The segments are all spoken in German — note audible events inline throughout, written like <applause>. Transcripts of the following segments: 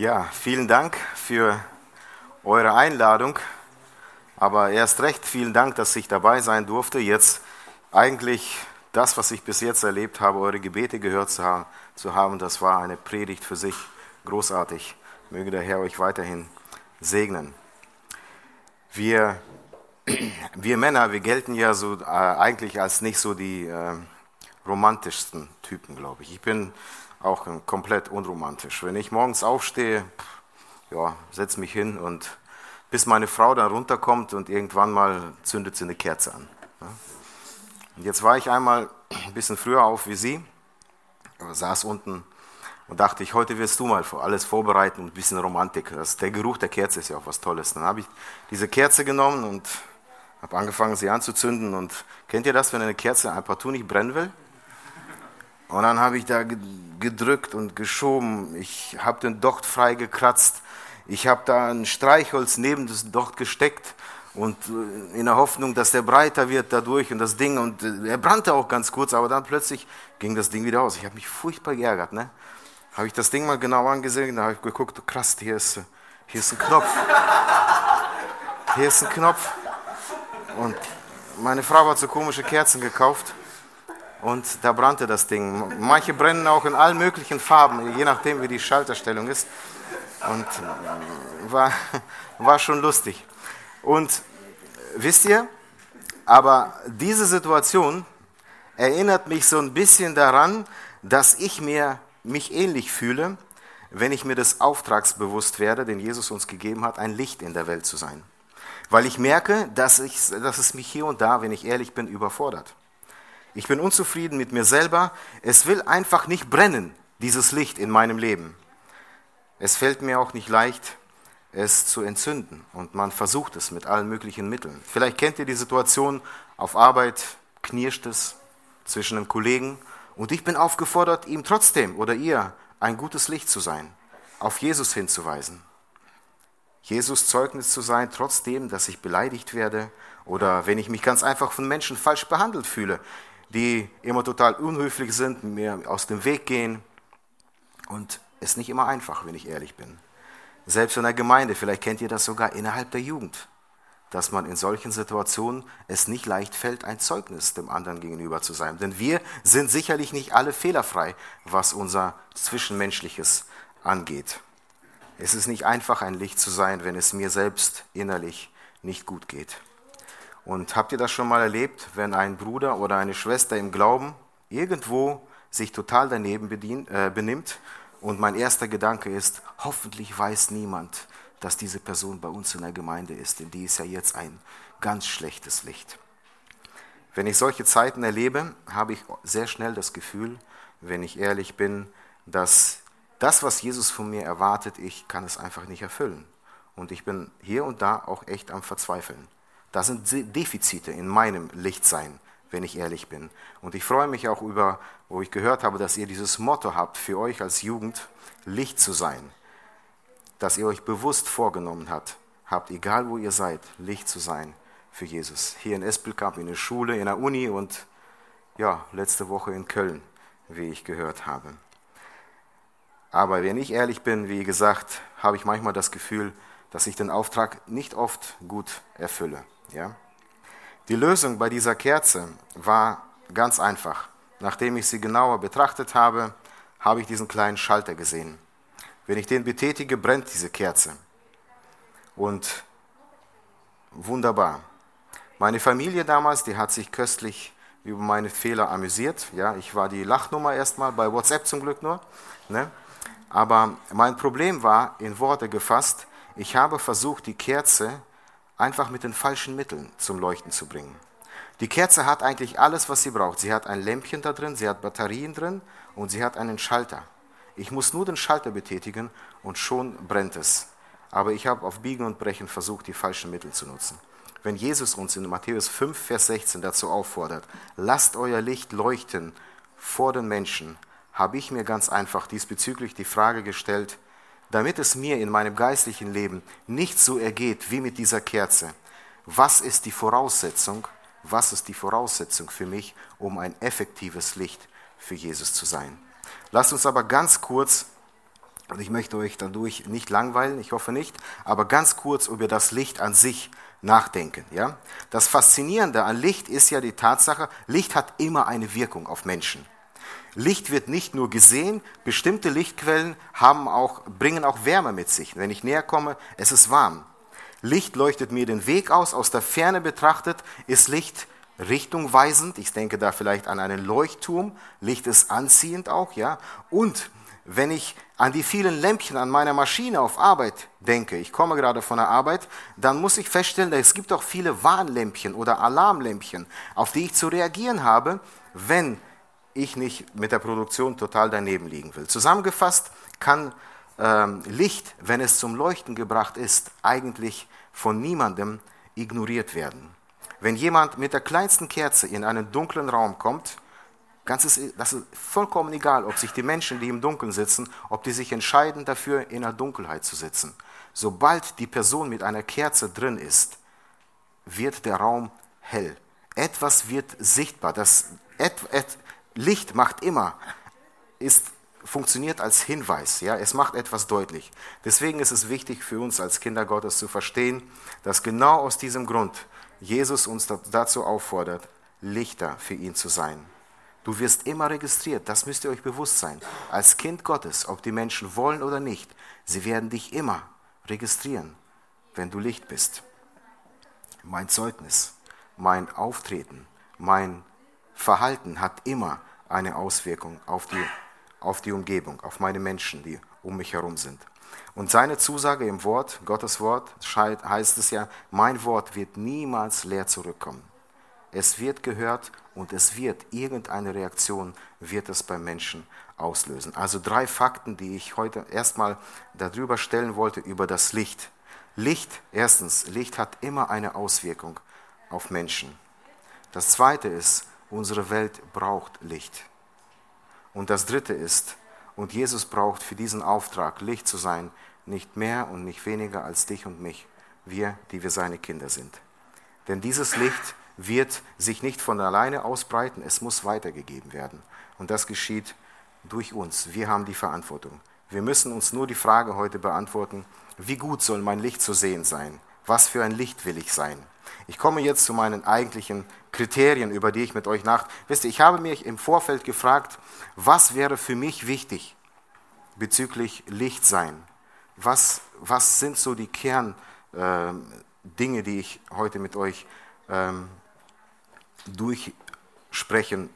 Ja, vielen Dank für eure Einladung. Aber erst recht vielen Dank, dass ich dabei sein durfte. Jetzt eigentlich das, was ich bis jetzt erlebt habe, eure Gebete gehört zu haben, das war eine Predigt für sich. Großartig. Möge der Herr euch weiterhin segnen. Wir, <clears throat> wir Männer, wir gelten ja so äh, eigentlich als nicht so die äh, romantischsten Typen, glaube ich. Ich bin auch komplett unromantisch. Wenn ich morgens aufstehe, ja, setze mich hin und bis meine Frau dann runterkommt und irgendwann mal zündet sie eine Kerze an. Und jetzt war ich einmal ein bisschen früher auf wie sie, saß unten und dachte ich, heute wirst du mal alles vorbereiten und ein bisschen Romantik. Das, der Geruch der Kerze ist ja auch was Tolles. Dann habe ich diese Kerze genommen und habe angefangen, sie anzuzünden. Und kennt ihr das, wenn eine Kerze ein partout nicht brennen will? Und dann habe ich da gedrückt und geschoben. Ich habe den Docht frei gekratzt. Ich habe da ein Streichholz neben das Docht gesteckt und äh, in der Hoffnung, dass der breiter wird dadurch und das Ding und äh, er brannte auch ganz kurz, aber dann plötzlich ging das Ding wieder aus. Ich habe mich furchtbar geärgert, ne? Habe ich das Ding mal genau angesehen, da habe ich geguckt, krass, hier ist, hier ist ein Knopf. Hier ist ein Knopf. Und meine Frau hat so komische Kerzen gekauft und da brannte das Ding. Manche brennen auch in allen möglichen Farben, je nachdem wie die Schalterstellung ist. Und äh, war, <laughs> war schon lustig. Und wisst ihr, aber diese Situation erinnert mich so ein bisschen daran, dass ich mir mich ähnlich fühle, wenn ich mir des Auftrags bewusst werde, den Jesus uns gegeben hat, ein Licht in der Welt zu sein. Weil ich merke, dass, ich, dass es mich hier und da, wenn ich ehrlich bin, überfordert. Ich bin unzufrieden mit mir selber. Es will einfach nicht brennen, dieses Licht in meinem Leben. Es fällt mir auch nicht leicht, es zu entzünden. Und man versucht es mit allen möglichen Mitteln. Vielleicht kennt ihr die Situation, auf Arbeit knirscht es zwischen den Kollegen und ich bin aufgefordert, ihm trotzdem oder ihr ein gutes Licht zu sein, auf Jesus hinzuweisen. Jesus Zeugnis zu sein, trotzdem, dass ich beleidigt werde oder wenn ich mich ganz einfach von Menschen falsch behandelt fühle, die immer total unhöflich sind, mir aus dem Weg gehen. Und es ist nicht immer einfach, wenn ich ehrlich bin. Selbst in der Gemeinde, vielleicht kennt ihr das sogar innerhalb der Jugend, dass man in solchen Situationen es nicht leicht fällt, ein Zeugnis dem anderen gegenüber zu sein. Denn wir sind sicherlich nicht alle fehlerfrei, was unser Zwischenmenschliches angeht. Es ist nicht einfach, ein Licht zu sein, wenn es mir selbst innerlich nicht gut geht. Und habt ihr das schon mal erlebt, wenn ein Bruder oder eine Schwester im Glauben irgendwo sich total daneben bedient, äh, benimmt und mein erster Gedanke ist, hoffentlich weiß niemand, dass diese Person bei uns in der Gemeinde ist, denn die ist ja jetzt ein ganz schlechtes Licht. Wenn ich solche Zeiten erlebe, habe ich sehr schnell das Gefühl, wenn ich ehrlich bin, dass das, was Jesus von mir erwartet, ich kann es einfach nicht erfüllen. Und ich bin hier und da auch echt am Verzweifeln. Da sind Defizite in meinem Lichtsein, wenn ich ehrlich bin. Und ich freue mich auch über wo ich gehört habe, dass ihr dieses Motto habt für euch als Jugend, Licht zu sein. Dass ihr euch bewusst vorgenommen habt, habt, egal wo ihr seid, Licht zu sein für Jesus. Hier in Espelkamp, in der Schule, in der Uni und ja, letzte Woche in Köln, wie ich gehört habe. Aber wenn ich ehrlich bin, wie gesagt, habe ich manchmal das Gefühl, dass ich den Auftrag nicht oft gut erfülle. Ja? Die Lösung bei dieser Kerze war ganz einfach. Nachdem ich sie genauer betrachtet habe, habe ich diesen kleinen Schalter gesehen. Wenn ich den betätige, brennt diese Kerze. Und wunderbar. Meine Familie damals, die hat sich köstlich über meine Fehler amüsiert. Ja, ich war die Lachnummer erstmal, bei WhatsApp zum Glück nur. Ne? Aber mein Problem war, in Worte gefasst, ich habe versucht, die Kerze einfach mit den falschen Mitteln zum Leuchten zu bringen. Die Kerze hat eigentlich alles, was sie braucht. Sie hat ein Lämpchen da drin, sie hat Batterien drin und sie hat einen Schalter. Ich muss nur den Schalter betätigen und schon brennt es. Aber ich habe auf Biegen und Brechen versucht, die falschen Mittel zu nutzen. Wenn Jesus uns in Matthäus 5, Vers 16 dazu auffordert, lasst euer Licht leuchten vor den Menschen, habe ich mir ganz einfach diesbezüglich die Frage gestellt, damit es mir in meinem geistlichen Leben nicht so ergeht wie mit dieser Kerze. Was ist die Voraussetzung, was ist die Voraussetzung für mich, um ein effektives Licht für Jesus zu sein. Lasst uns aber ganz kurz Und ich möchte euch dadurch nicht langweilen, ich hoffe nicht, aber ganz kurz über das Licht an sich nachdenken. Ja? Das Faszinierende an Licht ist ja die Tatsache, Licht hat immer eine Wirkung auf Menschen. Licht wird nicht nur gesehen, bestimmte Lichtquellen haben auch, bringen auch Wärme mit sich. Wenn ich näher komme, es ist warm. Licht leuchtet mir den Weg aus. Aus der Ferne betrachtet ist Licht richtungweisend. Ich denke da vielleicht an einen Leuchtturm. Licht ist anziehend auch, ja. Und wenn ich an die vielen Lämpchen an meiner Maschine auf Arbeit denke, ich komme gerade von der Arbeit, dann muss ich feststellen, es gibt auch viele Warnlämpchen oder Alarmlämpchen, auf die ich zu reagieren habe, wenn ich nicht mit der Produktion total daneben liegen will. Zusammengefasst kann ähm, Licht, wenn es zum Leuchten gebracht ist, eigentlich von niemandem ignoriert werden. Wenn jemand mit der kleinsten Kerze in einen dunklen Raum kommt, ganz das ist vollkommen egal, ob sich die Menschen, die im Dunkeln sitzen, ob die sich entscheiden dafür, in der Dunkelheit zu sitzen. Sobald die Person mit einer Kerze drin ist, wird der Raum hell. Etwas wird sichtbar. Das et, et, Licht macht immer, ist funktioniert als Hinweis, ja, es macht etwas deutlich. Deswegen ist es wichtig für uns als Kinder Gottes zu verstehen, dass genau aus diesem Grund Jesus uns dazu auffordert, Lichter für ihn zu sein. Du wirst immer registriert, das müsst ihr euch bewusst sein. Als Kind Gottes, ob die Menschen wollen oder nicht, sie werden dich immer registrieren, wenn du Licht bist. Mein Zeugnis, mein Auftreten, mein Verhalten hat immer eine Auswirkung auf die auf die Umgebung, auf meine Menschen, die um mich herum sind. Und seine Zusage im Wort, Gottes Wort, heißt es ja, mein Wort wird niemals leer zurückkommen. Es wird gehört und es wird irgendeine Reaktion wird es beim Menschen auslösen. Also drei Fakten, die ich heute erstmal darüber stellen wollte über das Licht. Licht, erstens, Licht hat immer eine Auswirkung auf Menschen. Das zweite ist, unsere Welt braucht Licht. Und das Dritte ist, und Jesus braucht für diesen Auftrag, Licht zu sein, nicht mehr und nicht weniger als dich und mich, wir, die wir seine Kinder sind. Denn dieses Licht wird sich nicht von alleine ausbreiten, es muss weitergegeben werden. Und das geschieht durch uns. Wir haben die Verantwortung. Wir müssen uns nur die Frage heute beantworten, wie gut soll mein Licht zu sehen sein? Was für ein Licht will ich sein? Ich komme jetzt zu meinen eigentlichen Kriterien, über die ich mit euch nach. Wisst ihr, ich habe mich im Vorfeld gefragt, was wäre für mich wichtig bezüglich Lichtsein? Was, was sind so die Kerndinge, äh, die ich heute mit euch ähm, durchsprechen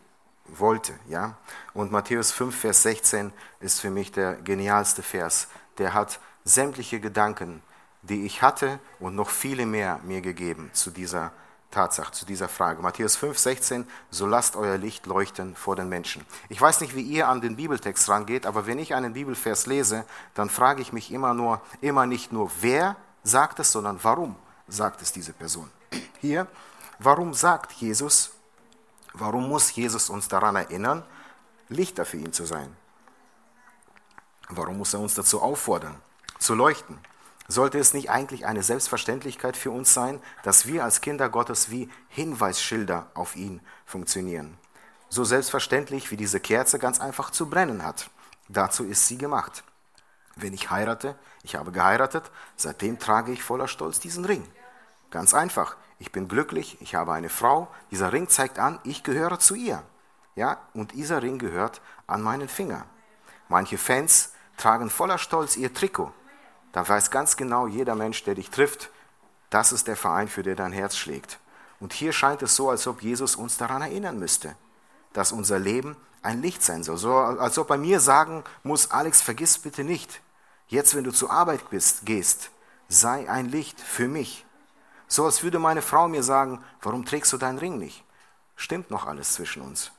wollte? Ja? Und Matthäus 5, Vers 16 ist für mich der genialste Vers. Der hat sämtliche Gedanken die ich hatte und noch viele mehr mir gegeben zu dieser Tatsache, zu dieser Frage. Matthäus 5, 16, so lasst euer Licht leuchten vor den Menschen. Ich weiß nicht, wie ihr an den Bibeltext rangeht, aber wenn ich einen Bibelvers lese, dann frage ich mich immer nur, immer nicht nur, wer sagt es, sondern warum sagt es diese Person. Hier, warum sagt Jesus, warum muss Jesus uns daran erinnern, Lichter für ihn zu sein? Warum muss er uns dazu auffordern, zu leuchten? Sollte es nicht eigentlich eine Selbstverständlichkeit für uns sein, dass wir als Kinder Gottes wie Hinweisschilder auf ihn funktionieren? So selbstverständlich wie diese Kerze ganz einfach zu brennen hat. Dazu ist sie gemacht. Wenn ich heirate, ich habe geheiratet, seitdem trage ich voller Stolz diesen Ring. Ganz einfach. Ich bin glücklich, ich habe eine Frau, dieser Ring zeigt an, ich gehöre zu ihr. Ja, und dieser Ring gehört an meinen Finger. Manche Fans tragen voller Stolz ihr Trikot da weiß ganz genau jeder Mensch, der dich trifft, das ist der Verein, für den dein Herz schlägt. Und hier scheint es so, als ob Jesus uns daran erinnern müsste, dass unser Leben ein Licht sein soll. So, als ob er mir sagen muss, Alex, vergiss bitte nicht, jetzt wenn du zur Arbeit bist, gehst, sei ein Licht für mich. So als würde meine Frau mir sagen, warum trägst du deinen Ring nicht? Stimmt noch alles zwischen uns.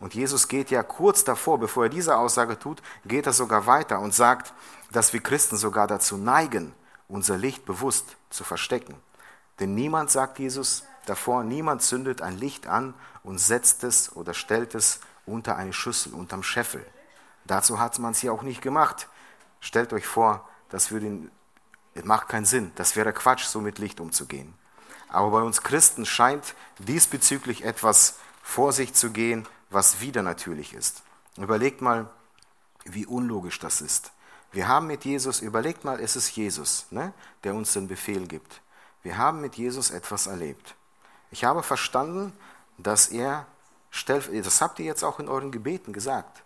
Und Jesus geht ja kurz davor, bevor er diese Aussage tut, geht er sogar weiter und sagt, dass wir Christen sogar dazu neigen, unser Licht bewusst zu verstecken. Denn niemand, sagt Jesus davor, niemand zündet ein Licht an und setzt es oder stellt es unter eine Schüssel, unterm Scheffel. Dazu hat man es ja auch nicht gemacht. Stellt euch vor, das würde, macht keinen Sinn. Das wäre Quatsch, so mit Licht umzugehen. Aber bei uns Christen scheint diesbezüglich etwas vor sich zu gehen, was wieder natürlich ist. Überlegt mal, wie unlogisch das ist. Wir haben mit Jesus, überlegt mal, es ist Jesus, ne, der uns den Befehl gibt. Wir haben mit Jesus etwas erlebt. Ich habe verstanden, dass er, das habt ihr jetzt auch in euren Gebeten gesagt.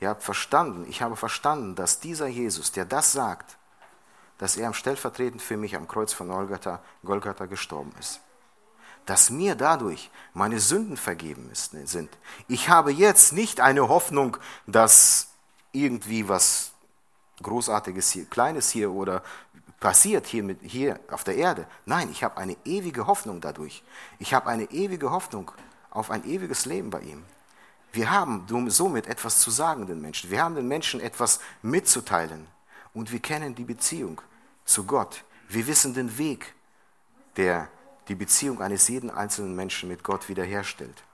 Ihr habt verstanden, ich habe verstanden, dass dieser Jesus, der das sagt, dass er stellvertretend für mich am Kreuz von Golgatha, Golgatha gestorben ist. Dass mir dadurch meine Sünden vergeben sind. Ich habe jetzt nicht eine Hoffnung, dass irgendwie was Großartiges hier, Kleines hier oder passiert hier, mit, hier auf der Erde. Nein, ich habe eine ewige Hoffnung dadurch. Ich habe eine ewige Hoffnung auf ein ewiges Leben bei ihm. Wir haben somit etwas zu sagen den Menschen. Wir haben den Menschen etwas mitzuteilen. Und wir kennen die Beziehung zu Gott. Wir wissen den Weg, der die Beziehung eines jeden einzelnen Menschen mit Gott wiederherstellt.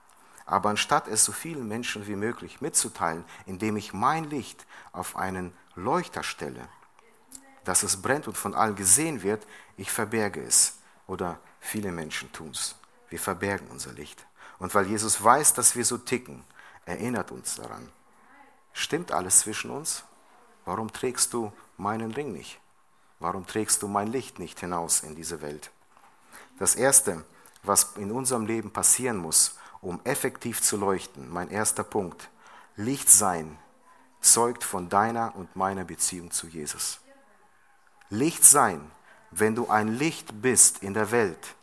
Aber anstatt es so vielen Menschen wie möglich mitzuteilen, indem ich mein Licht auf einen Leuchter stelle, dass es brennt und von allen gesehen wird, ich verberge es. Oder viele Menschen tun es. Wir verbergen unser Licht. Und weil Jesus weiß, dass wir so ticken, erinnert uns daran. Stimmt alles zwischen uns? Warum trägst du meinen Ring nicht? Warum trägst du mein Licht nicht hinaus in diese Welt? Das Erste, was in unserem Leben passieren muss, um effektiv zu leuchten, mein erster Punkt, Licht sein zeugt von deiner und meiner Beziehung zu Jesus. Licht sein, wenn du ein Licht bist in der Welt,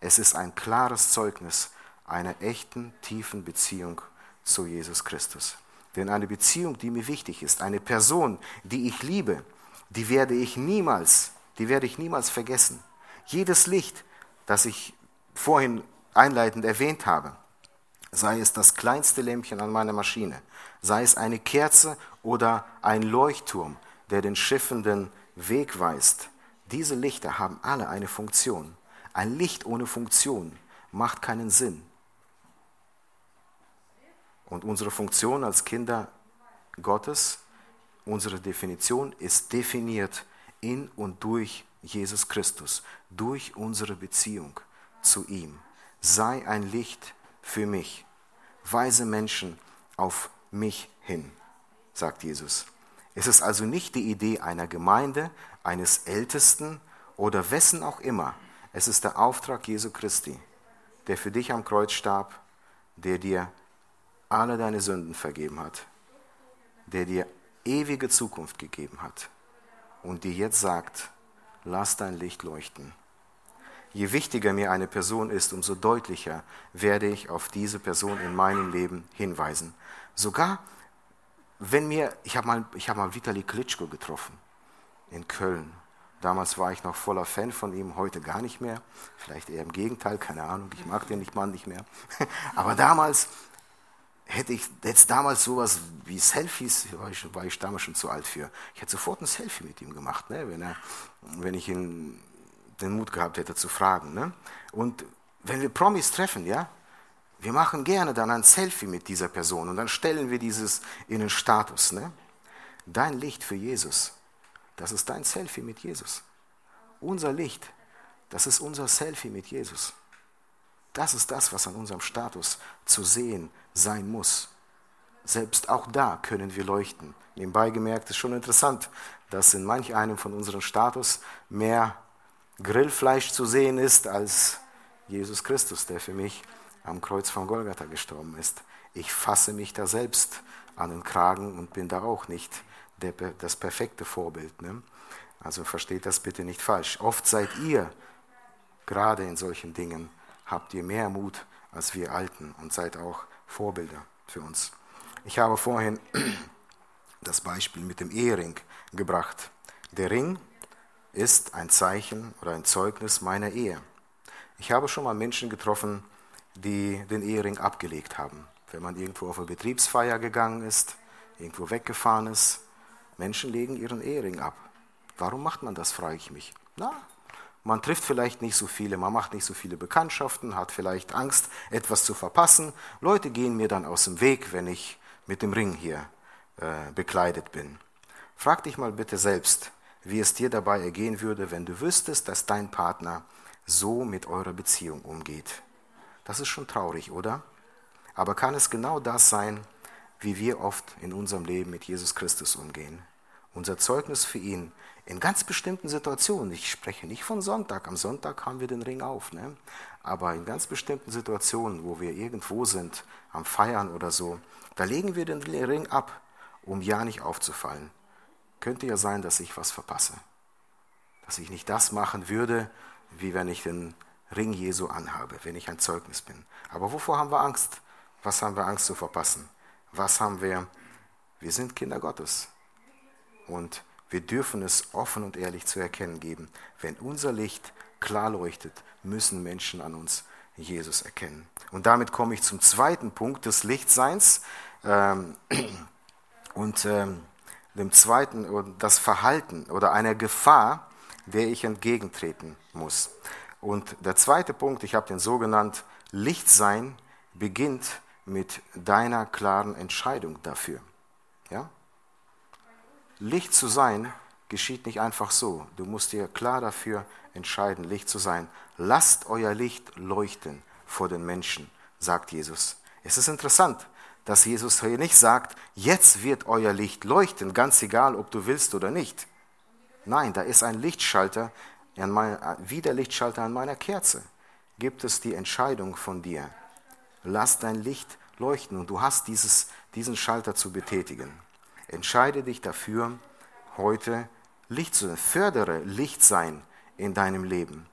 es ist ein klares Zeugnis einer echten, tiefen Beziehung zu Jesus Christus. Denn eine Beziehung, die mir wichtig ist, eine Person, die ich liebe, die werde ich niemals, die werde ich niemals vergessen. Jedes Licht, das ich vorhin einleitend erwähnt habe, sei es das kleinste Lämpchen an meiner Maschine, sei es eine Kerze oder ein Leuchtturm, der den Schiffenden Weg weist. Diese Lichter haben alle eine Funktion. Ein Licht ohne Funktion macht keinen Sinn. Und unsere Funktion als Kinder Gottes, unsere Definition ist definiert in und durch Jesus Christus, durch unsere Beziehung zu ihm. Sei ein Licht für mich. Weise Menschen auf mich hin, sagt Jesus. Es ist also nicht die Idee einer Gemeinde, eines Ältesten oder wessen auch immer. Es ist der Auftrag Jesu Christi, der für dich am Kreuz starb, der dir alle deine Sünden vergeben hat, der dir ewige Zukunft gegeben hat und dir jetzt sagt, lass dein Licht leuchten. Je wichtiger mir eine Person ist, umso deutlicher werde ich auf diese Person in meinem Leben hinweisen. Sogar wenn mir, ich habe mal, hab mal Vitali Klitschko getroffen in Köln. Damals war ich noch voller Fan von ihm, heute gar nicht mehr. Vielleicht eher im Gegenteil, keine Ahnung, ich mag den nicht, Mann nicht mehr. <laughs> Aber damals hätte ich jetzt damals sowas wie Selfies, war ich, war ich damals schon zu alt für. Ich hätte sofort ein Selfie mit ihm gemacht, ne, wenn, er, wenn ich ihn den Mut gehabt hätte zu fragen. Ne? Und wenn wir Promis treffen, ja, wir machen gerne dann ein Selfie mit dieser Person und dann stellen wir dieses in den Status. Ne? Dein Licht für Jesus, das ist dein Selfie mit Jesus. Unser Licht, das ist unser Selfie mit Jesus. Das ist das, was an unserem Status zu sehen sein muss. Selbst auch da können wir leuchten. Nebenbei gemerkt ist schon interessant, dass in manch einem von unseren Status mehr Grillfleisch zu sehen ist als Jesus Christus, der für mich am Kreuz von Golgatha gestorben ist. Ich fasse mich da selbst an den Kragen und bin da auch nicht der, das perfekte Vorbild. Ne? Also versteht das bitte nicht falsch. Oft seid ihr, gerade in solchen Dingen, habt ihr mehr Mut als wir Alten und seid auch Vorbilder für uns. Ich habe vorhin <clears throat> das Beispiel mit dem Ehering gebracht. Der Ring ist ein Zeichen oder ein Zeugnis meiner Ehe. Ich habe schon mal Menschen getroffen, die den Ehering abgelegt haben. Wenn man irgendwo auf eine Betriebsfeier gegangen ist, irgendwo weggefahren ist, Menschen legen ihren Ehering ab. Warum macht man das, frage ich mich. Na, man trifft vielleicht nicht so viele, man macht nicht so viele Bekanntschaften, hat vielleicht Angst, etwas zu verpassen. Leute gehen mir dann aus dem Weg, wenn ich mit dem Ring hier äh, bekleidet bin. Frag dich mal bitte selbst, wie es dir dabei ergehen würde, wenn du wüsstest, dass dein Partner so mit eurer Beziehung umgeht. Das ist schon traurig, oder? Aber kann es genau das sein, wie wir oft in unserem Leben mit Jesus Christus umgehen? unser Zeugnis für ihn in ganz bestimmten Situationen. Ich spreche nicht von Sonntag. Am Sonntag haben wir den Ring auf. Ne? Aber in ganz bestimmten Situationen, wo wir irgendwo sind, am Feiern oder so, da legen wir den Ring ab, um ja nicht aufzufallen. Könnte ja sein, dass ich was verpasse. Dass ich nicht das machen würde, wie wenn ich den Ring Jesu anhabe, wenn ich ein Zeugnis bin. Aber wovor haben wir Angst? Was haben wir Angst zu verpassen? Was haben wir? Wir sind Kinder Gottes. Und wir dürfen es offen und ehrlich zu erkennen geben. Wenn unser Licht klar leuchtet, müssen Menschen an uns Jesus erkennen. Und damit komme ich zum zweiten Punkt des Lichtseins ähm, <clears throat> und ähm, dem zweiten, das Verhalten oder einer Gefahr, der ich entgegentreten muss. Und der zweite Punkt, ich habe den so genannt, Lichtsein beginnt mit deiner klaren Entscheidung dafür. Ja? Licht zu sein geschieht nicht einfach so. Du musst dir klar dafür entscheiden, Licht zu sein. Lasst euer Licht leuchten vor den Menschen, sagt Jesus. Es ist interessant, dass Jesus hier nicht sagt, jetzt wird euer Licht leuchten, ganz egal, ob du willst oder nicht. Nein, da ist ein Lichtschalter, wie der Lichtschalter an meiner Kerze. Gibt es die Entscheidung von dir. Lass dein Licht leuchten und du hast dieses, diesen Schalter zu betätigen. Entscheide dich dafür, heute Licht zu sein. Fördere Licht sein in deinem Leben.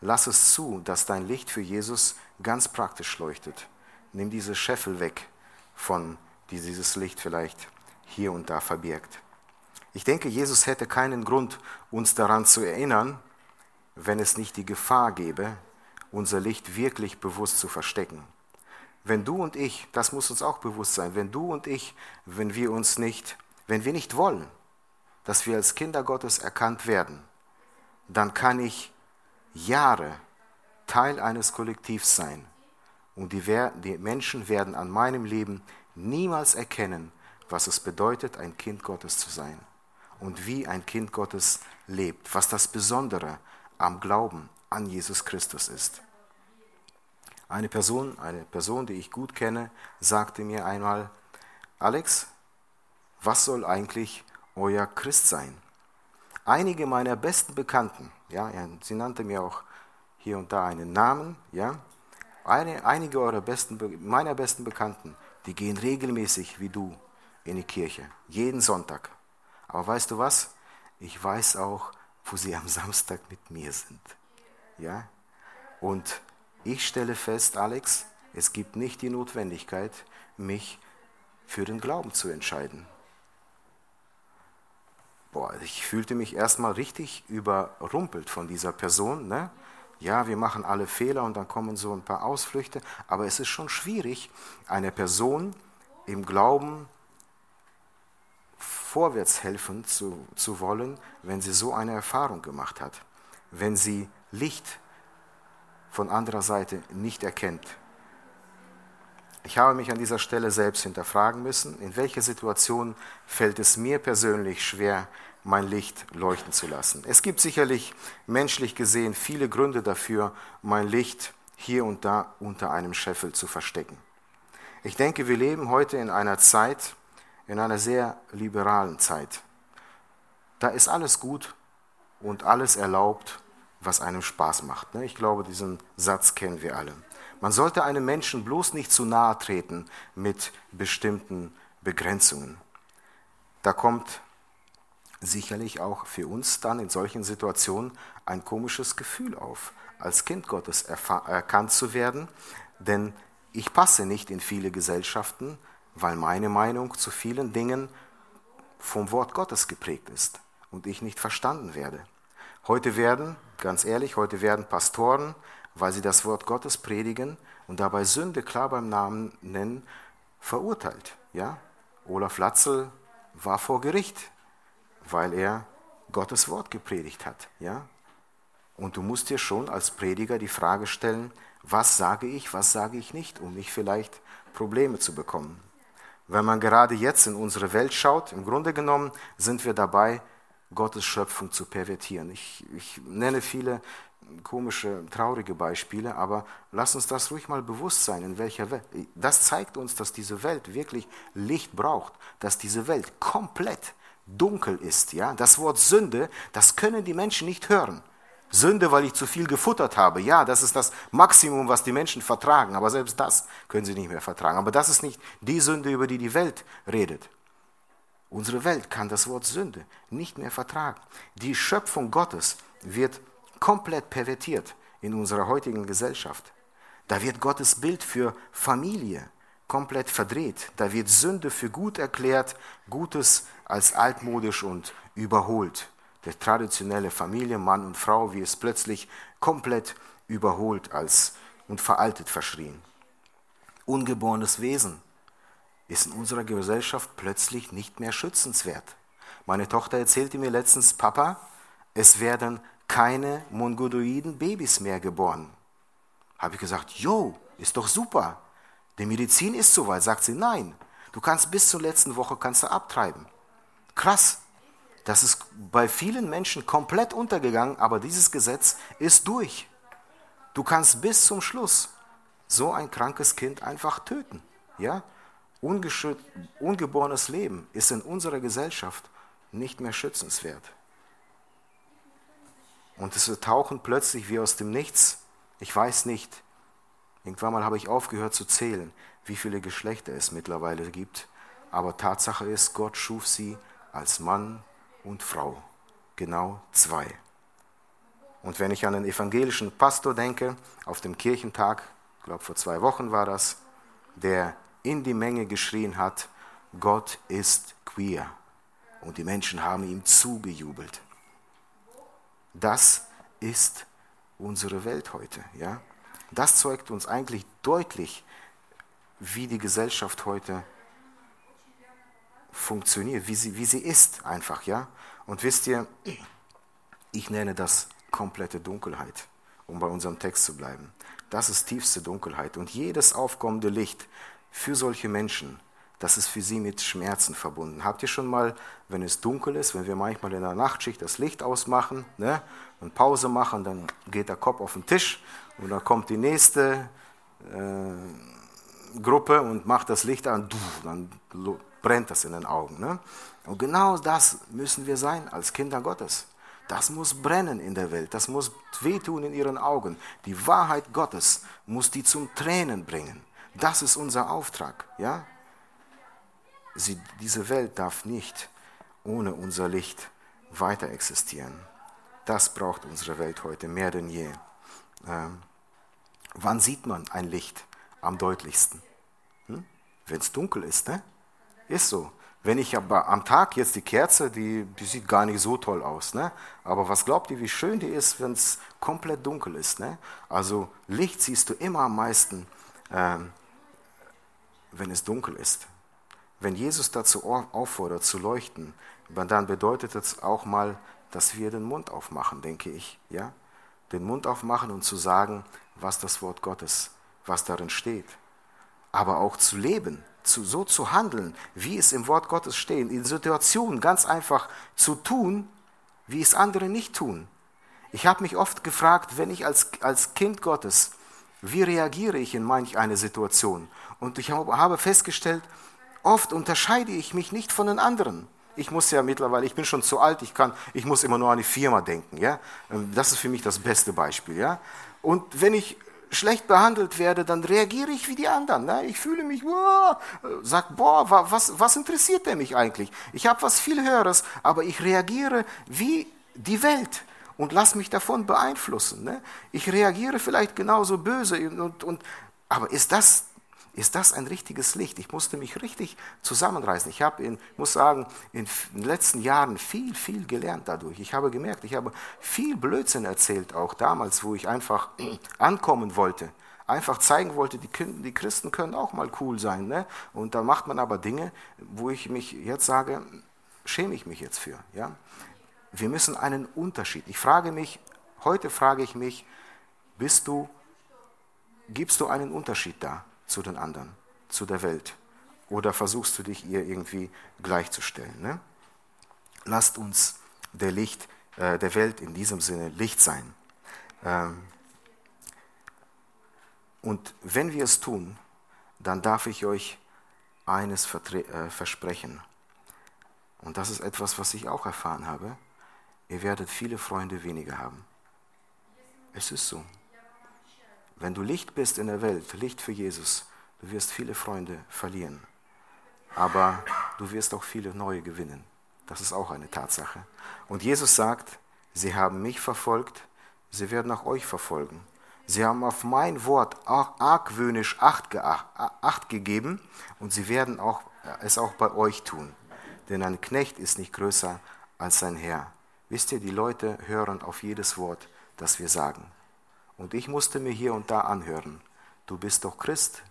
Lass es zu, dass dein Licht für Jesus ganz praktisch leuchtet. Nimm diese Scheffel weg, von die dieses Licht vielleicht hier und da verbirgt. Ich denke, Jesus hätte keinen Grund, uns daran zu erinnern, wenn es nicht die Gefahr gäbe, unser Licht wirklich bewusst zu verstecken. Wenn du und ich, das muss uns auch bewusst sein, wenn du und ich, wenn wir uns nicht, wenn wir nicht wollen, dass wir als Kinder Gottes erkannt werden, dann kann ich Jahre Teil eines Kollektivs sein. Und die, die Menschen werden an meinem Leben niemals erkennen, was es bedeutet, ein Kind Gottes zu sein und wie ein Kind Gottes lebt, was das Besondere am Glauben an Jesus Christus ist. Eine Person, eine Person, die ich gut kenne, sagte mir einmal, Alex, was soll eigentlich euer Christ sein? Einige meiner besten Bekannten, ja, sie nannte mir auch hier und da einen Namen, ja, eine, einige eurer besten, meiner besten Bekannten, die gehen regelmäßig wie du in die Kirche, jeden Sonntag. Aber weißt du was? Ich weiß auch, wo sie am Samstag mit mir sind. Ja? Und ich stelle fest, Alex, es gibt nicht die Notwendigkeit, mich für den Glauben zu entscheiden. Boah, ich fühlte mich erstmal richtig überrumpelt von dieser Person. Ne? Ja, wir machen alle Fehler und dann kommen so ein paar Ausflüchte, aber es ist schon schwierig, eine Person im Glauben vorwärts helfen zu, zu wollen, wenn sie so eine Erfahrung gemacht hat, wenn sie Licht von anderer Seite nicht erkennt. Ich habe mich an dieser Stelle selbst hinterfragen müssen, in welcher Situation fällt es mir persönlich schwer, mein Licht leuchten zu lassen. Es gibt sicherlich menschlich gesehen viele Gründe dafür, mein Licht hier und da unter einem Scheffel zu verstecken. Ich denke, wir leben heute in einer Zeit, in einer sehr liberalen Zeit. Da ist alles gut und alles erlaubt, was einem Spaß macht. Ne? Ich glaube, diesen Satz kennen wir alle. Man sollte einem Menschen bloß nicht zu nahe treten mit bestimmten Begrenzungen. Da kommt sicherlich auch für uns dann in solchen Situationen ein komisches Gefühl auf, als Kind Gottes erkannt zu werden, denn ich passe nicht in viele Gesellschaften, weil meine Meinung zu vielen Dingen vom Wort Gottes geprägt ist und ich nicht verstanden werde. Heute werden, ganz ehrlich, heute werden Pastoren, weil sie das Wort Gottes predigen und dabei Sünde klar beim Namen nennen, verurteilt. Ja? Olaf Latzel war vor Gericht weil er Gottes Wort gepredigt hat. Ja? Und du musst dir schon als Prediger die Frage stellen, was sage ich, was sage ich nicht, um nicht vielleicht Probleme zu bekommen. Wenn man gerade jetzt in unsere Welt schaut, im Grunde genommen sind wir dabei, Gottes Schöpfung zu pervertieren. Ich, ich nenne viele komische, traurige Beispiele, aber lass uns das ruhig mal bewusst sein, in welcher Welt. Das zeigt uns, dass diese Welt wirklich Licht braucht, dass diese Welt komplett dunkel ist. Ja? Das Wort Sünde, das können die Menschen nicht hören. Sünde, weil ich zu viel gefuttert habe. Ja, das ist das Maximum, was die Menschen vertragen. Aber selbst das können sie nicht mehr vertragen. Aber das ist nicht die Sünde, über die die Welt redet. Unsere Welt kann das Wort Sünde nicht mehr vertragen. Die Schöpfung Gottes wird komplett pervertiert in unserer heutigen Gesellschaft. Da wird Gottes Bild für Familie komplett verdreht. Da wird Sünde für gut erklärt, Gutes als altmodisch und überholt. Der traditionelle Familie, Mann und Frau, wie es plötzlich komplett überholt als und veraltet verschrien. Ungeborenes Wesen ist in unserer Gesellschaft plötzlich nicht mehr schützenswert. Meine Tochter erzählte mir letztens, Papa, es werden keine mongoloiden Babys mehr geboren. Habe ich gesagt, jo, ist doch super. Die Medizin ist soweit. Sagt sie, nein, du kannst bis zur letzten Woche kannst du abtreiben. Krass. Das ist bei vielen Menschen komplett untergegangen, aber dieses Gesetz ist durch. Du kannst bis zum Schluss so ein krankes Kind einfach töten. Ja? ungeborenes Leben ist in unserer Gesellschaft nicht mehr schützenswert. Und es tauchen plötzlich wie aus dem Nichts, ich weiß nicht, irgendwann mal habe ich aufgehört zu zählen, wie viele Geschlechter es mittlerweile gibt, aber Tatsache ist, Gott schuf sie als Mann und Frau, genau zwei. Und wenn ich an den evangelischen Pastor denke, auf dem Kirchentag, ich glaube vor zwei Wochen war das, der in die Menge geschrien hat, Gott ist queer. Und die Menschen haben ihm zugejubelt. Das ist unsere Welt heute. Ja? Das zeugt uns eigentlich deutlich, wie die Gesellschaft heute funktioniert, wie sie, wie sie ist einfach. Ja? Und wisst ihr, ich nenne das komplette Dunkelheit, um bei unserem Text zu bleiben. Das ist tiefste Dunkelheit. Und jedes aufkommende Licht für solche Menschen, das ist für sie mit Schmerzen verbunden. Habt ihr schon mal, wenn es dunkel ist, wenn wir manchmal in der Nachtschicht das Licht ausmachen ne, und Pause machen, dann geht der Kopf auf den Tisch und dann kommt die nächste äh, Gruppe und macht das Licht an, dann brennt das in den Augen. Ne? Und genau das müssen wir sein als Kinder Gottes. Das muss brennen in der Welt, das muss wehtun in ihren Augen. Die Wahrheit Gottes muss die zum Tränen bringen. Das ist unser Auftrag. Ja? Sie, diese Welt darf nicht ohne unser Licht weiter existieren. Das braucht unsere Welt heute mehr denn je. Ähm, wann sieht man ein Licht am deutlichsten? Hm? Wenn es dunkel ist, ne? Ist so. Wenn ich aber am Tag jetzt die Kerze, die, die sieht gar nicht so toll aus, ne? Aber was glaubt ihr, wie schön die ist, wenn es komplett dunkel ist, ne? Also Licht siehst du immer am meisten, ähm, wenn es dunkel ist. Wenn Jesus dazu auffordert zu leuchten, dann bedeutet das auch mal, dass wir den Mund aufmachen, denke ich, ja? Den Mund aufmachen und zu sagen, was das Wort Gottes, was darin steht. Aber auch zu leben, zu, so zu handeln, wie es im Wort Gottes steht, in Situationen ganz einfach zu tun, wie es andere nicht tun. Ich habe mich oft gefragt, wenn ich als, als Kind Gottes, wie reagiere ich in manch eine Situation? Und ich habe festgestellt, oft unterscheide ich mich nicht von den anderen. Ich muss ja mittlerweile, ich bin schon zu alt, ich kann, ich muss immer nur an die Firma denken, ja. Ähm, das ist für mich das beste Beispiel, ja. Und wenn ich schlecht behandelt werde, dann reagiere ich wie die anderen. Ne? Ich fühle mich, boah, sag, boah, was, was interessiert der mich eigentlich? Ich habe was viel Höheres, aber ich reagiere wie die Welt und lass mich davon beeinflussen. Ne? Ich reagiere vielleicht genauso böse und, und aber ist das ist das ein richtiges Licht. Ich musste mich richtig zusammenreißen. Ich habe, in, muss sagen, in den letzten Jahren viel, viel gelernt dadurch. Ich habe gemerkt, ich habe viel Blödsinn erzählt, auch damals, wo ich einfach <clears throat> ankommen wollte. Einfach zeigen wollte, die, Christen können auch mal cool sein. Ne? Und da macht man aber Dinge, wo ich mich jetzt sage, schäme ich mich jetzt für. Ja? Wir müssen einen Unterschied. Ich frage mich, heute frage ich mich, bist du, gibst du einen Unterschied da? Zu den anderen, zu der Welt? Oder versuchst du dich ihr irgendwie gleichzustellen? Ne? Lasst uns der Licht äh, der Welt in diesem Sinne Licht sein. Ähm, und wenn wir es tun, dann darf ich euch eines äh, versprechen. Und das ist etwas, was ich auch erfahren habe. Ihr werdet viele Freunde weniger haben. Es ist so. Wenn du Licht bist in der Welt, Licht für Jesus, du wirst viele Freunde verlieren. Aber du wirst auch viele neue gewinnen. Das ist auch eine Tatsache. Und Jesus sagt, sie haben mich verfolgt, sie werden auch euch verfolgen. Sie haben auf mein Wort argwöhnisch Acht, Acht gegeben und sie werden auch, es auch bei euch tun. Denn ein Knecht ist nicht größer als sein Herr. Wisst ihr, die Leute hören auf jedes Wort, das wir sagen. Und ich musste mir hier und da anhören. Du bist doch Christ.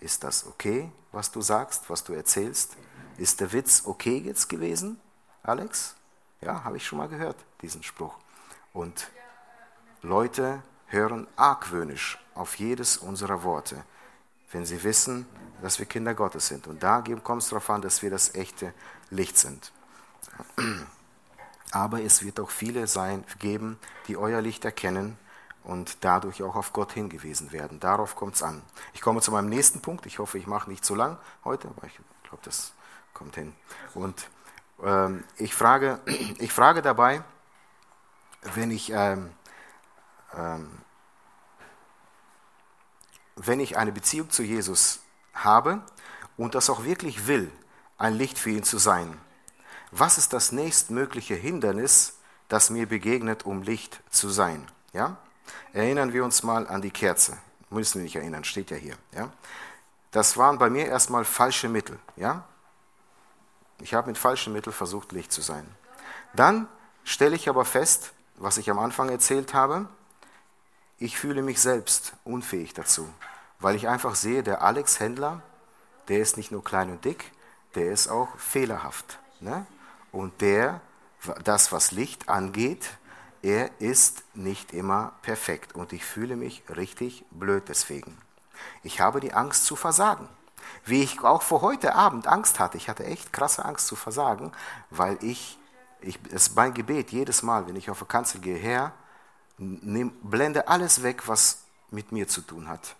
Ist das okay, was du sagst, was du erzählst? Ist der Witz okay jetzt gewesen, Alex? Ja, habe ich schon mal gehört, diesen Spruch. Und Leute hören argwöhnisch auf jedes unserer Worte, wenn sie wissen, dass wir Kinder Gottes sind. Und da kommt es darauf an, dass wir das echte Licht sind. <clears throat> Aber es wird auch viele sein, geben, die euer Licht erkennen und dadurch auch auf Gott hingewiesen werden. Darauf kommt es an. Ich komme zu meinem nächsten Punkt. Ich hoffe, ich mache nicht zu lang heute, aber ich glaube, das kommt hin. Und ähm, ich, frage, <clears throat> ich frage dabei, wenn ich ähm, ähm, wenn ich eine Beziehung zu Jesus habe und das auch wirklich will, ein Licht für ihn zu sein, was ist das nächstmögliche Hindernis, das mir begegnet, um Licht zu sein? Ja? Erinnern wir uns mal an die Kerze. Müssen wir nicht erinnern, steht ja hier. Ja? Das waren bei mir erstmal falsche Mittel. Ja? Ich habe mit falschen Mitteln versucht, Licht zu sein. Dann stelle ich aber fest, was ich am Anfang erzählt habe, ich fühle mich selbst unfähig dazu, weil ich einfach sehe, der Alex Händler, der ist nicht nur klein und dick, der ist auch fehlerhaft. Ne? Und der, das was Licht angeht, er ist nicht immer perfekt. Und ich fühle mich richtig blöd deswegen. Ich habe die Angst zu versagen. Wie ich auch vor heute Abend Angst hatte. Ich hatte echt krasse Angst zu versagen, weil ich, ich es ist mein Gebet jedes Mal, wenn ich auf die Kanzel gehe, Herr, nehm, blende alles weg, was mit mir zu tun hat.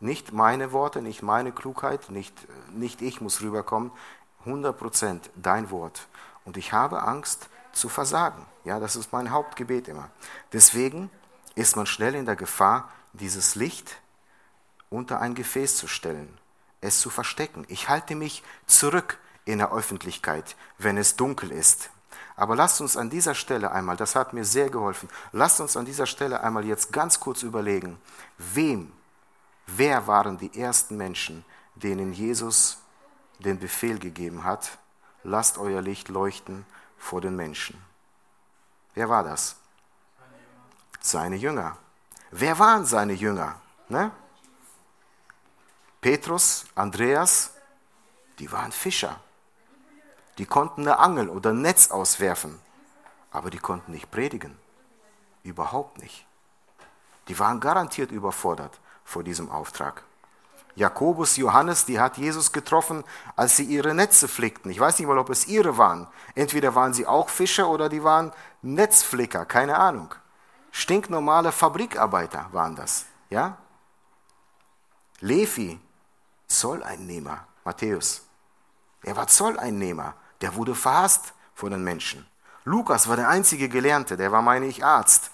Nicht meine Worte, nicht meine Klugheit, nicht, nicht ich muss rüberkommen, 100% dein Wort. Und ich habe Angst zu versagen. Ja, das ist mein Hauptgebet immer. Deswegen ist man schnell in der Gefahr, dieses Licht unter ein Gefäß zu stellen, es zu verstecken. Ich halte mich zurück in der Öffentlichkeit, wenn es dunkel ist. Aber lasst uns an dieser Stelle einmal, das hat mir sehr geholfen, lasst uns an dieser Stelle einmal jetzt ganz kurz überlegen, wem, wer waren die ersten Menschen, denen Jesus den Befehl gegeben hat, lasst euer Licht leuchten vor den Menschen. Wer war das? Seine Jünger. Wer waren seine Jünger? Ne? Petrus, Andreas, die waren Fischer. Die konnten eine Angel oder ein Netz auswerfen, aber die konnten nicht predigen. Überhaupt nicht. Die waren garantiert überfordert vor diesem Auftrag. Jakobus, Johannes, die hat Jesus getroffen, als sie ihre Netze flickten. Ich weiß nicht mal, ob es ihre waren. Entweder waren sie auch Fischer oder die waren Netzflicker, keine Ahnung. Stinknormale Fabrikarbeiter waren das. Ja? Levi, Zolleinnehmer, Matthäus. Er war Zolleinnehmer der wurde verhasst von den Menschen. Lukas war der einzige Gelernte, der war, meine ich, Arzt.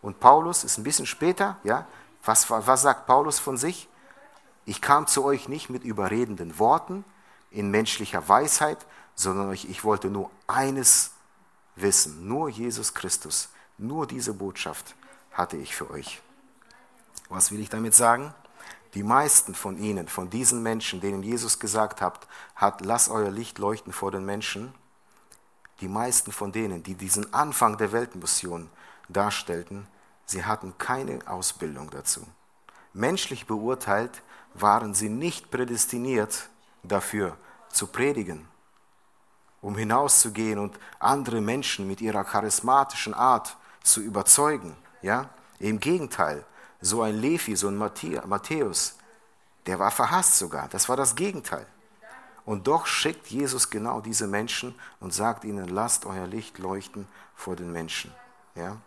Und Paulus ist ein bisschen später, ja, was, was sagt Paulus von sich? Ich kam zu euch nicht mit überredenden Worten, in menschlicher Weisheit, sondern ich wollte nur eines wissen, nur Jesus Christus, nur diese Botschaft hatte ich für euch. Was will ich damit sagen? Die meisten von ihnen, von diesen Menschen, denen Jesus gesagt hat, hat, lass euer Licht leuchten vor den Menschen, die meisten von denen, die diesen Anfang der Weltmission darstellten, sie hatten keine Ausbildung dazu. Menschlich beurteilt waren sie nicht prädestiniert dafür zu predigen, um hinauszugehen und andere Menschen mit ihrer charismatischen Art zu überzeugen. Ja? Im Gegenteil, so ein Levi, so ein Matthäus, der war verhasst sogar. Das war das Gegenteil. Und doch schickt Jesus genau diese Menschen und sagt ihnen, lasst euer Licht leuchten vor den Menschen. Ja?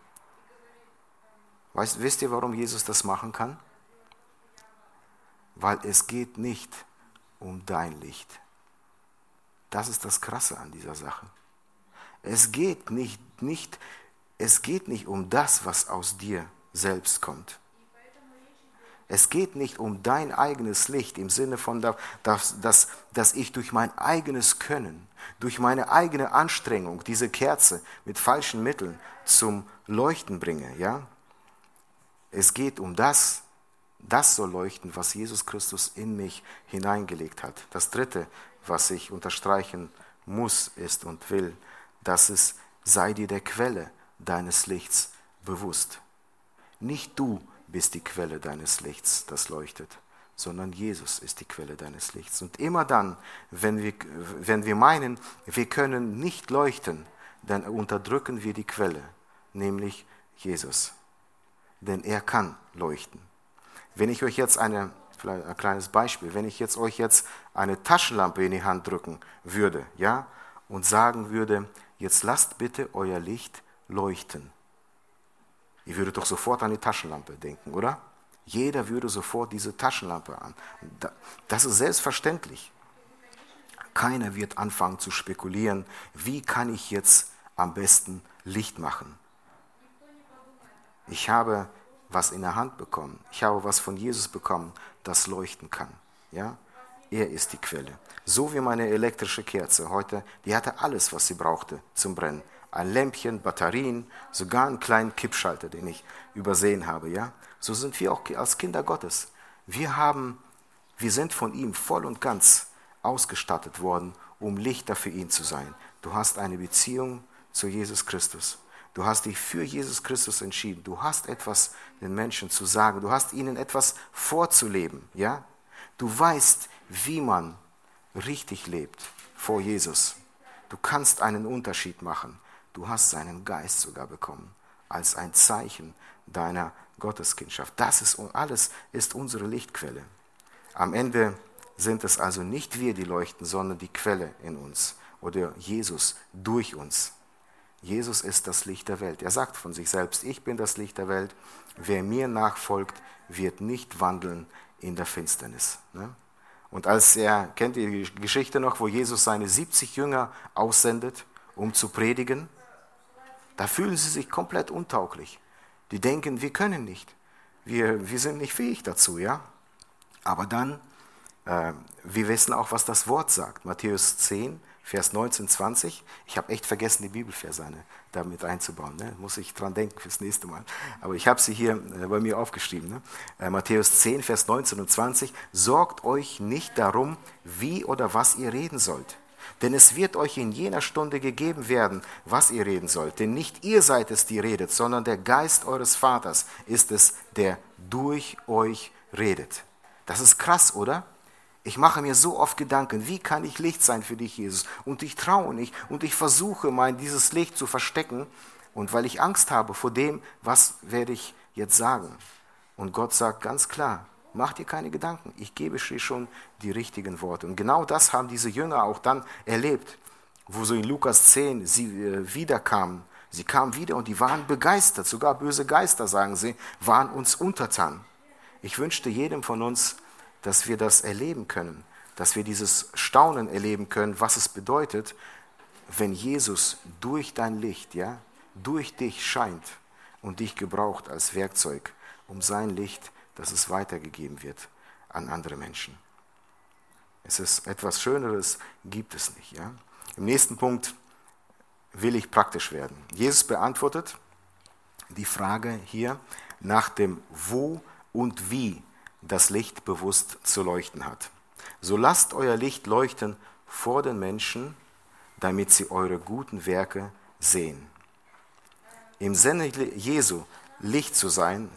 Weißt, wisst ihr, warum Jesus das machen kann? Weil es geht nicht um dein Licht. Das ist das Krasse an dieser Sache. Es geht nicht, nicht, es geht nicht um das, was aus dir selbst kommt. Es geht nicht um dein eigenes Licht im Sinne von, dass, dass, dass ich durch mein eigenes Können, durch meine eigene Anstrengung diese Kerze mit falschen Mitteln zum Leuchten bringe. Ja? Es geht um das, das soll leuchten, was Jesus Christus in mich hineingelegt hat. Das Dritte, was ich unterstreichen muss, ist und will, dass es sei dir der Quelle deines Lichts bewusst. Nicht du bist die Quelle deines Lichts, das leuchtet, sondern Jesus ist die Quelle deines Lichts. Und immer dann, wenn wir, wenn wir meinen, wir können nicht leuchten, dann unterdrücken wir die Quelle, nämlich Jesus. Denn er kann leuchten. Wenn ich euch jetzt eine, vielleicht ein kleines Beispiel, wenn ich jetzt euch jetzt eine Taschenlampe in die Hand drücken würde, ja, und sagen würde, jetzt lasst bitte euer Licht leuchten. Ihr würdet doch sofort an die Taschenlampe denken, oder? Jeder würde sofort diese Taschenlampe an. Das ist selbstverständlich. Keiner wird anfangen zu spekulieren, wie kann ich jetzt am besten Licht machen. Ich habe was in der Hand bekommen. Ich habe was von Jesus bekommen, das leuchten kann. Ja? Er ist die Quelle. So wie meine elektrische Kerze heute, die hatte alles, was sie brauchte zum Brennen ein Lämpchen, Batterien, sogar einen kleinen Kippschalter, den ich übersehen habe. Ja? So sind wir auch als Kinder Gottes. Wir, haben, wir sind von ihm voll und ganz ausgestattet worden, um Lichter für ihn zu sein. Du hast eine Beziehung zu Jesus Christus. Du hast dich für Jesus Christus entschieden. Du hast etwas den Menschen zu sagen. Du hast ihnen etwas vorzuleben. Ja? Du weißt, wie man richtig lebt vor Jesus. Du kannst einen Unterschied machen. Du hast seinen Geist sogar bekommen als ein Zeichen deiner Gotteskindschaft. Das ist alles ist unsere Lichtquelle. Am Ende sind es also nicht wir, die leuchten, sondern die Quelle in uns oder Jesus durch uns. Jesus ist das Licht der Welt. Er sagt von sich selbst, ich bin das Licht der Welt. Wer mir nachfolgt, wird nicht wandeln in der Finsternis. Ne? Und als er, kennt ihr die Geschichte noch, wo Jesus seine 70 Jünger aussendet, um zu predigen? Da fühlen sie sich komplett untauglich. Die denken, wir können nicht. Wir, wir sind nicht fähig dazu, ja. Aber dann, äh, wir wissen auch, was das Wort sagt. Matthäus 10, Vers 19, 20. Ich habe echt vergessen, die Bibelverse damit einzubauen. Ne? Muss ich dran denken fürs nächste Mal. Aber ich habe sie hier äh, bei mir aufgeschrieben. Ne? Äh, Matthäus 10, Vers 19 und 20. Sorgt euch nicht darum, wie oder was ihr reden sollt denn es wird euch in jener Stunde gegeben werden, was ihr reden sollt. Denn nicht ihr seid es, die redet, sondern der Geist eures Vaters ist es, der durch euch redet. Das ist krass, oder? Ich mache mir so oft Gedanken, wie kann ich Licht sein für dich, Jesus? Und ich traue nicht und ich versuche, mein dieses Licht zu verstecken. Und weil ich Angst habe vor dem, was werde ich jetzt sagen? Und Gott sagt ganz klar, Mach dir keine Gedanken. Ich gebe dir schon die richtigen Worte. Und genau das haben diese Jünger auch dann erlebt, wo so in Lukas 10 sie äh, wiederkamen. Sie kamen wieder und die waren begeistert. Sogar böse Geister, sagen sie, waren uns untertan. Ich wünschte jedem von uns, dass wir das erleben können, dass wir dieses Staunen erleben können, was es bedeutet, wenn Jesus durch dein Licht, ja, durch dich scheint und dich gebraucht als Werkzeug, um sein Licht dass es weitergegeben wird an andere Menschen. Es ist etwas Schöneres, gibt es nicht. Ja? Im nächsten Punkt will ich praktisch werden. Jesus beantwortet die Frage hier nach dem Wo und Wie das Licht bewusst zu leuchten hat. So lasst euer Licht leuchten vor den Menschen, damit sie eure guten Werke sehen. Im Sinne Jesu Licht zu sein,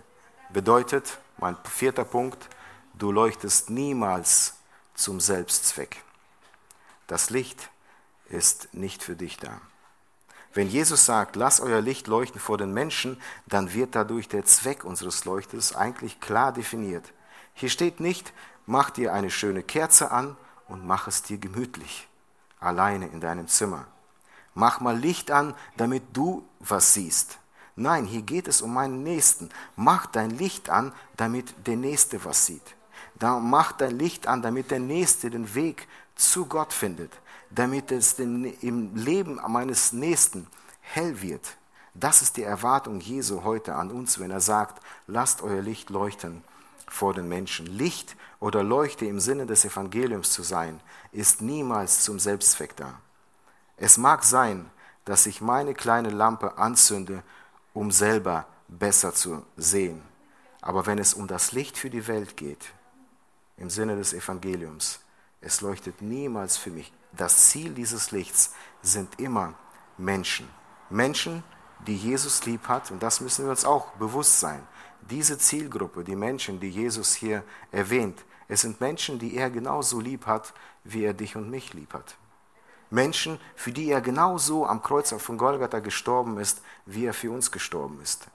bedeutet, mein vierter Punkt, du leuchtest niemals zum Selbstzweck. Das Licht ist nicht für dich da. Wenn Jesus sagt, lass euer Licht leuchten vor den Menschen, dann wird dadurch der Zweck unseres Leuchtens eigentlich klar definiert. Hier steht nicht, mach dir eine schöne Kerze an und mach es dir gemütlich, alleine in deinem Zimmer. Mach mal Licht an, damit du was siehst. Nein, hier geht es um meinen Nächsten. Mach dein Licht an, damit der Nächste was sieht. Da mach dein Licht an, damit der Nächste den Weg zu Gott findet. damit es im Leben meines Nächsten hell wird. Das ist die Erwartung Jesu heute an uns, wenn er sagt, lasst euer Licht leuchten vor den Menschen. Licht oder Leuchte im Sinne des Evangeliums zu sein, ist niemals zum Selbstzweck da. Es mag sein, dass ich meine kleine Lampe anzünde, um selber besser zu sehen. Aber wenn es um das Licht für die Welt geht, im Sinne des Evangeliums, es leuchtet niemals für mich. Das Ziel dieses Lichts sind immer Menschen. Menschen, die Jesus lieb hat, und das müssen wir uns auch bewusst sein. Diese Zielgruppe, die Menschen, die Jesus hier erwähnt, es sind Menschen, die er genauso lieb hat, wie er dich und mich lieb hat. Menschen, für die er genauso am Kreuz von Golgatha gestorben ist, wie er für uns gestorben ist.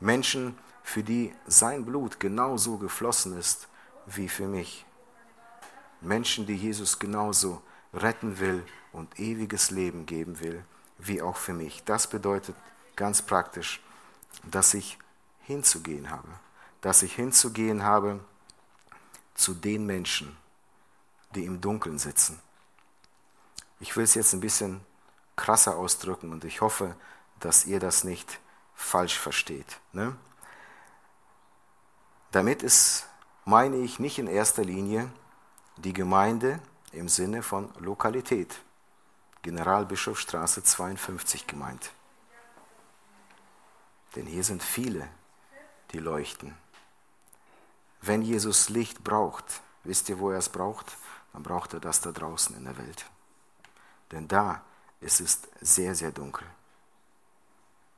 Menschen, für die sein Blut genauso geflossen ist, wie für mich. Menschen, die Jesus genauso retten will und ewiges Leben geben will, wie auch für mich. Das bedeutet ganz praktisch, dass ich hinzugehen habe, dass ich hinzugehen habe zu den Menschen, die im Dunkeln sitzen. Ich will es jetzt ein bisschen krasser ausdrücken und ich hoffe, dass ihr das nicht falsch versteht. Ne? Damit ist, meine ich, nicht in erster Linie die Gemeinde im Sinne von Lokalität. Generalbischofstraße 52 gemeint. Denn hier sind viele, die leuchten. Wenn Jesus Licht braucht, wisst ihr, wo er es braucht? Dann braucht er das da draußen in der Welt. Denn da ist es sehr, sehr dunkel.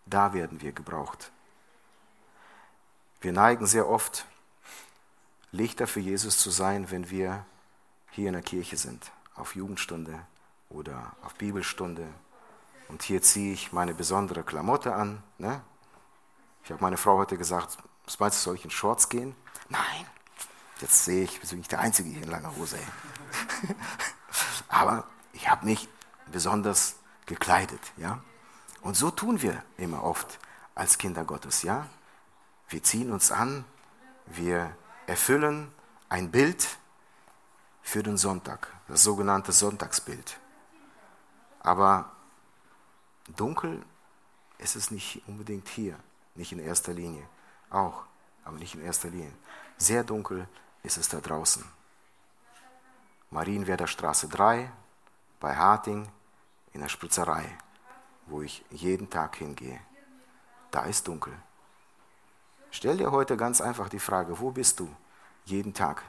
Da werden wir gebraucht. Wir neigen sehr oft, Lichter für Jesus zu sein, wenn wir hier in der Kirche sind, auf Jugendstunde oder auf Bibelstunde. Und hier ziehe ich meine besondere Klamotte an. Ne? Ich habe meine Frau heute gesagt, was meinst du, soll ich in Shorts gehen? Nein, jetzt sehe ich, bin ich der Einzige hier in langer Hose. <laughs> Aber ich habe mich besonders gekleidet. Ja? Und so tun wir immer oft als Kinder Gottes. Ja? Wir ziehen uns an, wir erfüllen ein Bild für den Sonntag, das sogenannte Sonntagsbild. Aber dunkel ist es nicht unbedingt hier, nicht in erster Linie. Auch, aber nicht in erster Linie. Sehr dunkel ist es da draußen. Marienwerder Straße 3, bei Harting, in der Spritzerei, wo ich jeden Tag hingehe. Da ist dunkel. Stell dir heute ganz einfach die Frage, wo bist du jeden Tag?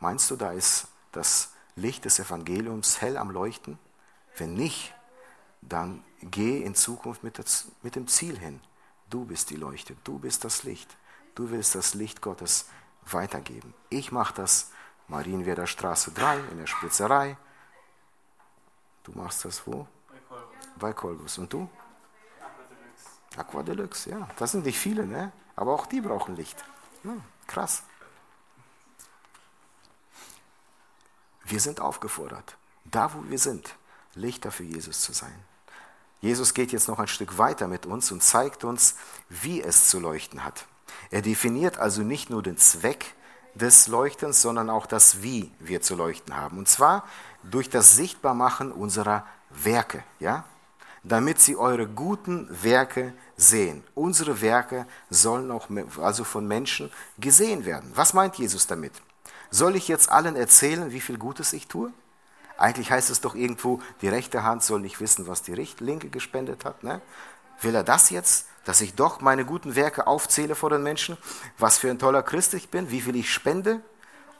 Meinst du, da ist das Licht des Evangeliums hell am Leuchten? Wenn nicht, dann geh in Zukunft mit, dem Ziel hin. Du bist die Leuchte, du bist das Licht. Du willst das Licht Gottes weitergeben. Ich mache das Marienwerder Straße 3 in der Spritzerei. Du machst das wo? Bei Kolbus. Und du? Aqua Deluxe, ja. Das sind nicht viele, ne? aber auch die brauchen Licht. Ja, krass. Wir sind aufgefordert, da wo wir sind, Lichter für Jesus zu sein. Jesus geht jetzt noch ein Stück weiter mit uns und zeigt uns, wie es zu leuchten hat. Er definiert also nicht nur den Zweck des Leuchtens, sondern auch das, wie wir zu leuchten haben. Und zwar durch das Sichtbarmachen unserer Werke, ja? damit sie eure guten Werke sehen. Unsere Werke sollen auch also von Menschen gesehen werden. Was meint Jesus damit? Soll ich jetzt allen erzählen, wie viel Gutes ich tue? Eigentlich heißt es doch irgendwo, die rechte Hand soll nicht wissen, was die linke gespendet hat. Ne? Will er das jetzt, dass ich doch meine guten Werke aufzähle vor den Menschen? Was für ein toller Christ ich bin, wie viel ich spende?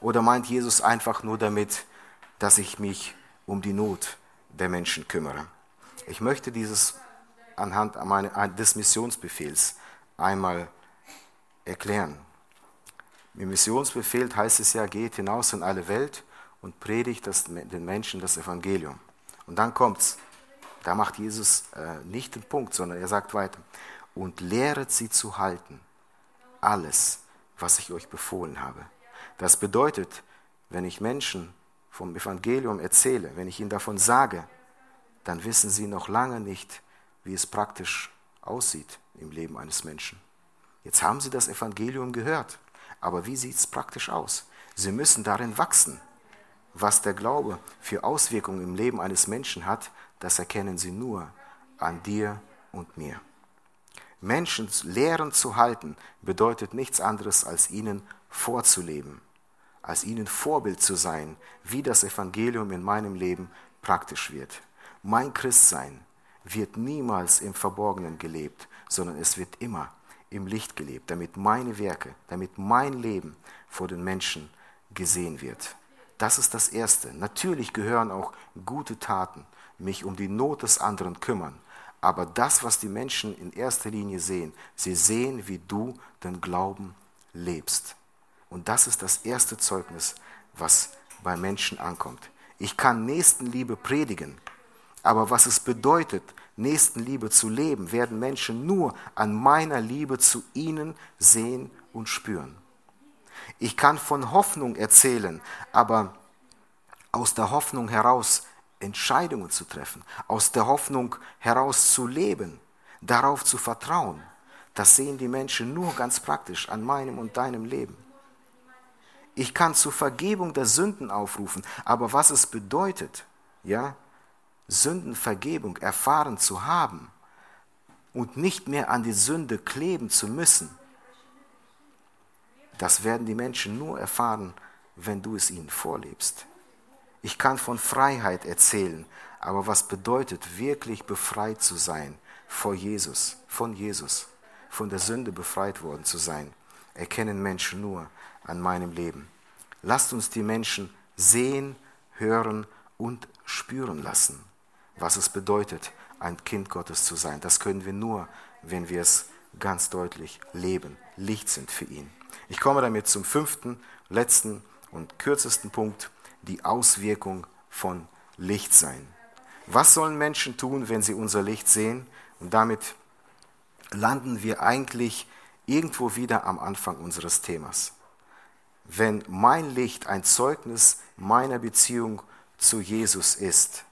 Oder meint Jesus einfach nur damit, dass ich mich um die Not der Menschen kümmere? Ich möchte dieses anhand des Missionsbefehls einmal erklären. Im Missionsbefehl heißt es ja, geht hinaus in alle Welt und predigt das, den Menschen das Evangelium. Und dann kommt's. Da macht Jesus äh, nicht den Punkt, sondern er sagt weiter. Und lehret sie zu halten. Alles, was ich euch befohlen habe. Das bedeutet, wenn ich Menschen vom Evangelium erzähle, wenn ich ihnen davon sage, dann wissen sie noch lange nicht, wie es praktisch aussieht im Leben eines Menschen. Jetzt haben sie das Evangelium gehört, aber wie sieht es praktisch aus? Sie müssen darin wachsen. Was der Glaube für Auswirkungen im Leben eines Menschen hat, das erkennen sie nur an dir und mir. Menschen Lehren zu halten bedeutet nichts anderes, als ihnen vorzuleben, als ihnen Vorbild zu sein, wie das Evangelium in meinem Leben praktisch wird. Mein Christsein wird niemals im Verborgenen gelebt, sondern es wird immer im Licht gelebt, damit meine Werke, damit mein Leben vor den Menschen gesehen wird. Das ist das Erste. Natürlich gehören auch gute Taten, mich um die Not des anderen kümmern. Aber das, was die Menschen in erster Linie sehen, sie sehen, wie du den Glauben lebst. Und das ist das erste Zeugnis, was bei Menschen ankommt. Ich kann Nächstenliebe predigen, aber was es bedeutet, Nächstenliebe zu leben, werden Menschen nur an meiner Liebe zu ihnen sehen und spüren. Ich kann von Hoffnung erzählen, aber aus der Hoffnung heraus Entscheidungen zu treffen, aus der Hoffnung heraus zu leben, darauf zu vertrauen, das sehen die Menschen nur ganz praktisch an meinem und deinem Leben. Ich kann zur Vergebung der Sünden aufrufen, aber was es bedeutet, ja, Sündenvergebung erfahren zu haben und nicht mehr an die Sünde kleben zu müssen, das werden die Menschen nur erfahren, wenn du es ihnen vorlebst. Ich kann von Freiheit erzählen, aber was bedeutet wirklich befreit zu sein vor Jesus, von Jesus, von der Sünde befreit worden zu sein, erkennen Menschen nur an meinem Leben. Lasst uns die Menschen sehen, hören und spüren lassen, was es bedeutet, ein Kind Gottes zu sein. Das können wir nur, wenn wir es ganz deutlich leben, Licht sind für ihn. Ich komme damit zum fünften, letzten und kürzesten Punkt, die Auswirkung von Licht sein. Was sollen Menschen tun, wenn sie unser Licht sehen? Und damit landen wir eigentlich irgendwo wieder am Anfang unseres Themas. Wenn mein Licht ein Zeugnis meiner Beziehung zu Jesus ist,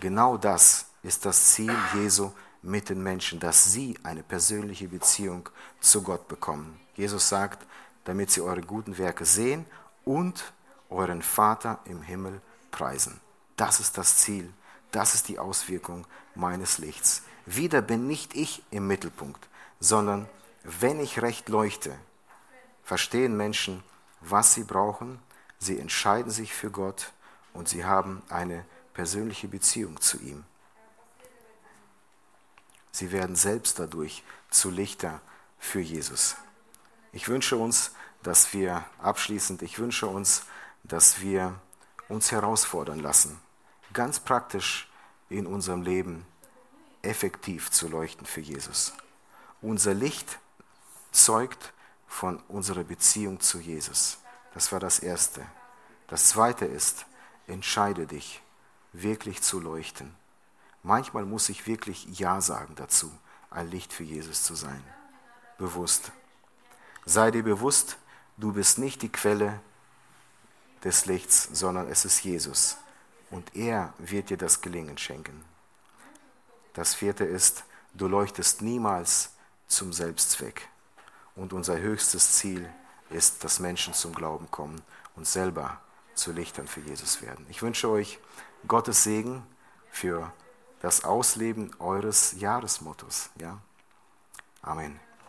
genau das ist das Ziel Jesu mit den Menschen, dass sie eine persönliche Beziehung zu Gott bekommen. Jesus sagt, damit sie eure guten Werke sehen und euren Vater im Himmel preisen. Das ist das Ziel, das ist die Auswirkung meines Lichts. Wieder bin nicht ich im Mittelpunkt, sondern wenn ich recht leuchte, verstehen Menschen, was sie brauchen, sie entscheiden sich für Gott und sie haben eine persönliche Beziehung zu ihm. Sie werden selbst dadurch zu Lichter für Jesus. Ich wünsche uns, dass wir abschließend, ich wünsche uns, dass wir uns herausfordern lassen, ganz praktisch in unserem Leben effektiv zu leuchten für Jesus. Unser Licht zeugt von unserer Beziehung zu Jesus. Das war das Erste. Das Zweite ist, entscheide dich, wirklich zu leuchten. Manchmal muss ich wirklich Ja sagen dazu, ein Licht für Jesus zu sein. Bewusst. Sei dir bewusst, du bist nicht die Quelle des Lichts, sondern es ist Jesus. Und er wird dir das Gelingen schenken. Das vierte ist, du leuchtest niemals zum Selbstzweck. Und unser höchstes Ziel ist, dass Menschen zum Glauben kommen und selber zu Lichtern für Jesus werden. Ich wünsche euch Gottes Segen für das Ausleben eures Jahresmottos. Ja? Amen.